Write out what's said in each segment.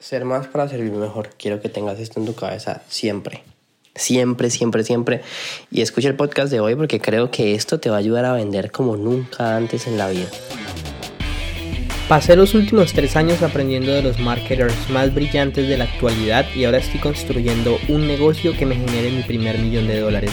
Ser más para servir mejor. Quiero que tengas esto en tu cabeza siempre. Siempre, siempre, siempre. Y escucha el podcast de hoy porque creo que esto te va a ayudar a vender como nunca antes en la vida. Pasé los últimos tres años aprendiendo de los marketers más brillantes de la actualidad y ahora estoy construyendo un negocio que me genere mi primer millón de dólares.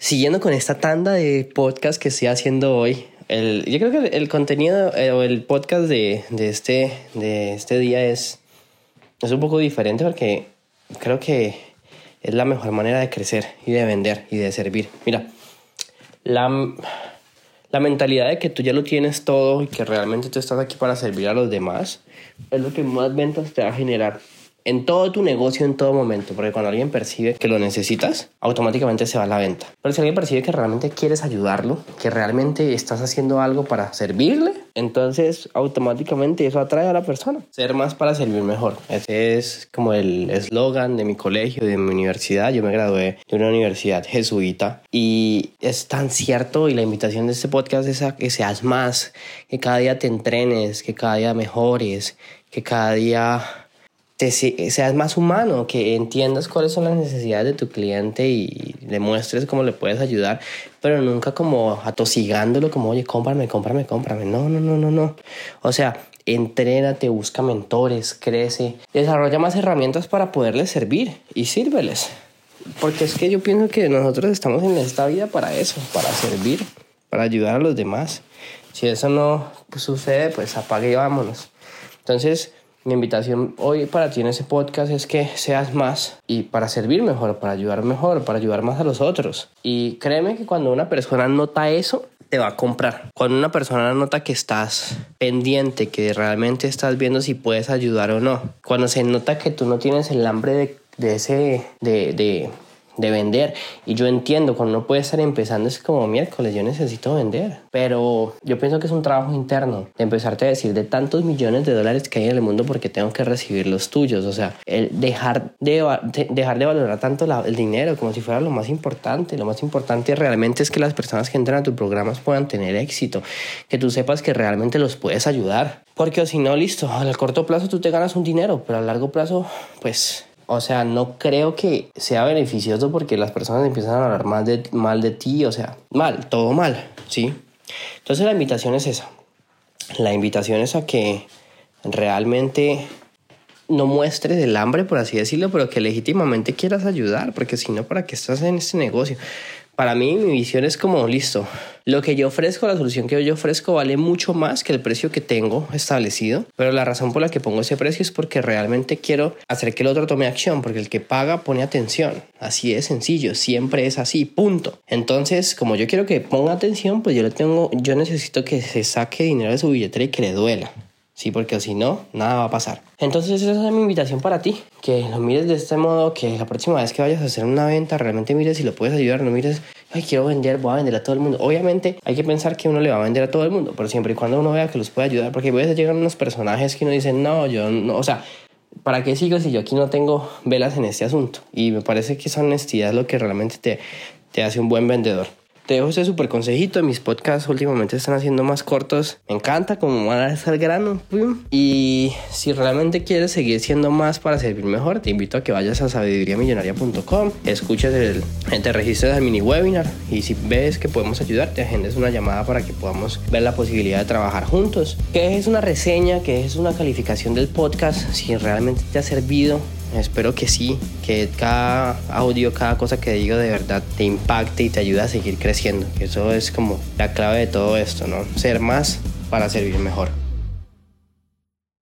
Siguiendo con esta tanda de podcast que estoy haciendo hoy, el, yo creo que el, contenido eh, o el podcast de, de, este, de este día es, es un poco diferente porque creo que es la mejor manera de crecer y de vender y de servir. Mira, la, la mentalidad de que tú ya lo tienes todo y que realmente tú estás aquí para servir a los demás es lo que más ventas te va a generar en todo tu negocio en todo momento, porque cuando alguien percibe que lo necesitas, automáticamente se va a la venta. Pero si alguien percibe que realmente quieres ayudarlo, que realmente estás haciendo algo para servirle, entonces automáticamente eso atrae a la persona. Ser más para servir mejor. Ese es como el eslogan de mi colegio, de mi universidad. Yo me gradué de una universidad jesuita y es tan cierto y la invitación de este podcast es a que seas más, que cada día te entrenes, que cada día mejores, que cada día te, seas más humano, que entiendas cuáles son las necesidades de tu cliente y demuestres cómo le puedes ayudar, pero nunca como atosigándolo, como, oye, cómprame, cómprame, cómprame. No, no, no, no, no. O sea, entrénate, busca mentores, crece, desarrolla más herramientas para poderles servir y sírveles. Porque es que yo pienso que nosotros estamos en esta vida para eso, para servir, para ayudar a los demás. Si eso no sucede, pues apague y vámonos. Entonces, mi invitación hoy para ti en ese podcast es que seas más y para servir mejor, para ayudar mejor, para ayudar más a los otros. Y créeme que cuando una persona nota eso, te va a comprar. Cuando una persona nota que estás pendiente, que realmente estás viendo si puedes ayudar o no. Cuando se nota que tú no tienes el hambre de, de ese, de, de de vender. Y yo entiendo, cuando uno puede estar empezando es como miércoles, yo necesito vender. Pero yo pienso que es un trabajo interno de empezarte a decir de tantos millones de dólares que hay en el mundo porque tengo que recibir los tuyos. O sea, el dejar de, dejar de valorar tanto el dinero como si fuera lo más importante. Lo más importante realmente es que las personas que entran a tus programas puedan tener éxito. Que tú sepas que realmente los puedes ayudar. Porque si no, listo, al corto plazo tú te ganas un dinero, pero a largo plazo, pues o sea, no creo que sea beneficioso porque las personas empiezan a hablar mal de, mal de ti, o sea, mal, todo mal, ¿sí? Entonces la invitación es esa. La invitación es a que realmente no muestres el hambre, por así decirlo, pero que legítimamente quieras ayudar, porque si no, ¿para qué estás en este negocio? Para mí mi visión es como, listo, lo que yo ofrezco, la solución que yo ofrezco vale mucho más que el precio que tengo establecido, pero la razón por la que pongo ese precio es porque realmente quiero hacer que el otro tome acción, porque el que paga pone atención. Así es sencillo, siempre es así, punto. Entonces, como yo quiero que ponga atención, pues yo le tengo, yo necesito que se saque dinero de su billetera y que le duela. Sí, porque si no, nada va a pasar. Entonces esa es mi invitación para ti, que lo mires de este modo, que la próxima vez que vayas a hacer una venta, realmente mires si lo puedes ayudar, no mires, ay, quiero vender, voy a vender a todo el mundo. Obviamente hay que pensar que uno le va a vender a todo el mundo, pero siempre y cuando uno vea que los puede ayudar, porque a veces llegan unos personajes que uno dice, no, yo no, o sea, ¿para qué sigo si yo aquí no tengo velas en este asunto? Y me parece que esa honestidad es lo que realmente te, te hace un buen vendedor. Te dejo ese súper consejito. Mis podcasts últimamente están haciendo más cortos. Me encanta como van a estar grano. Y si realmente quieres seguir siendo más para servir mejor, te invito a que vayas a sabiduriamillonaria.com, escuches el, te registres al mini webinar y si ves que podemos ayudarte, agendes una llamada para que podamos ver la posibilidad de trabajar juntos. Que es una reseña, que es una calificación del podcast, si realmente te ha servido Espero que sí, que cada audio, cada cosa que digo de verdad te impacte y te ayude a seguir creciendo. Eso es como la clave de todo esto, ¿no? Ser más para servir mejor.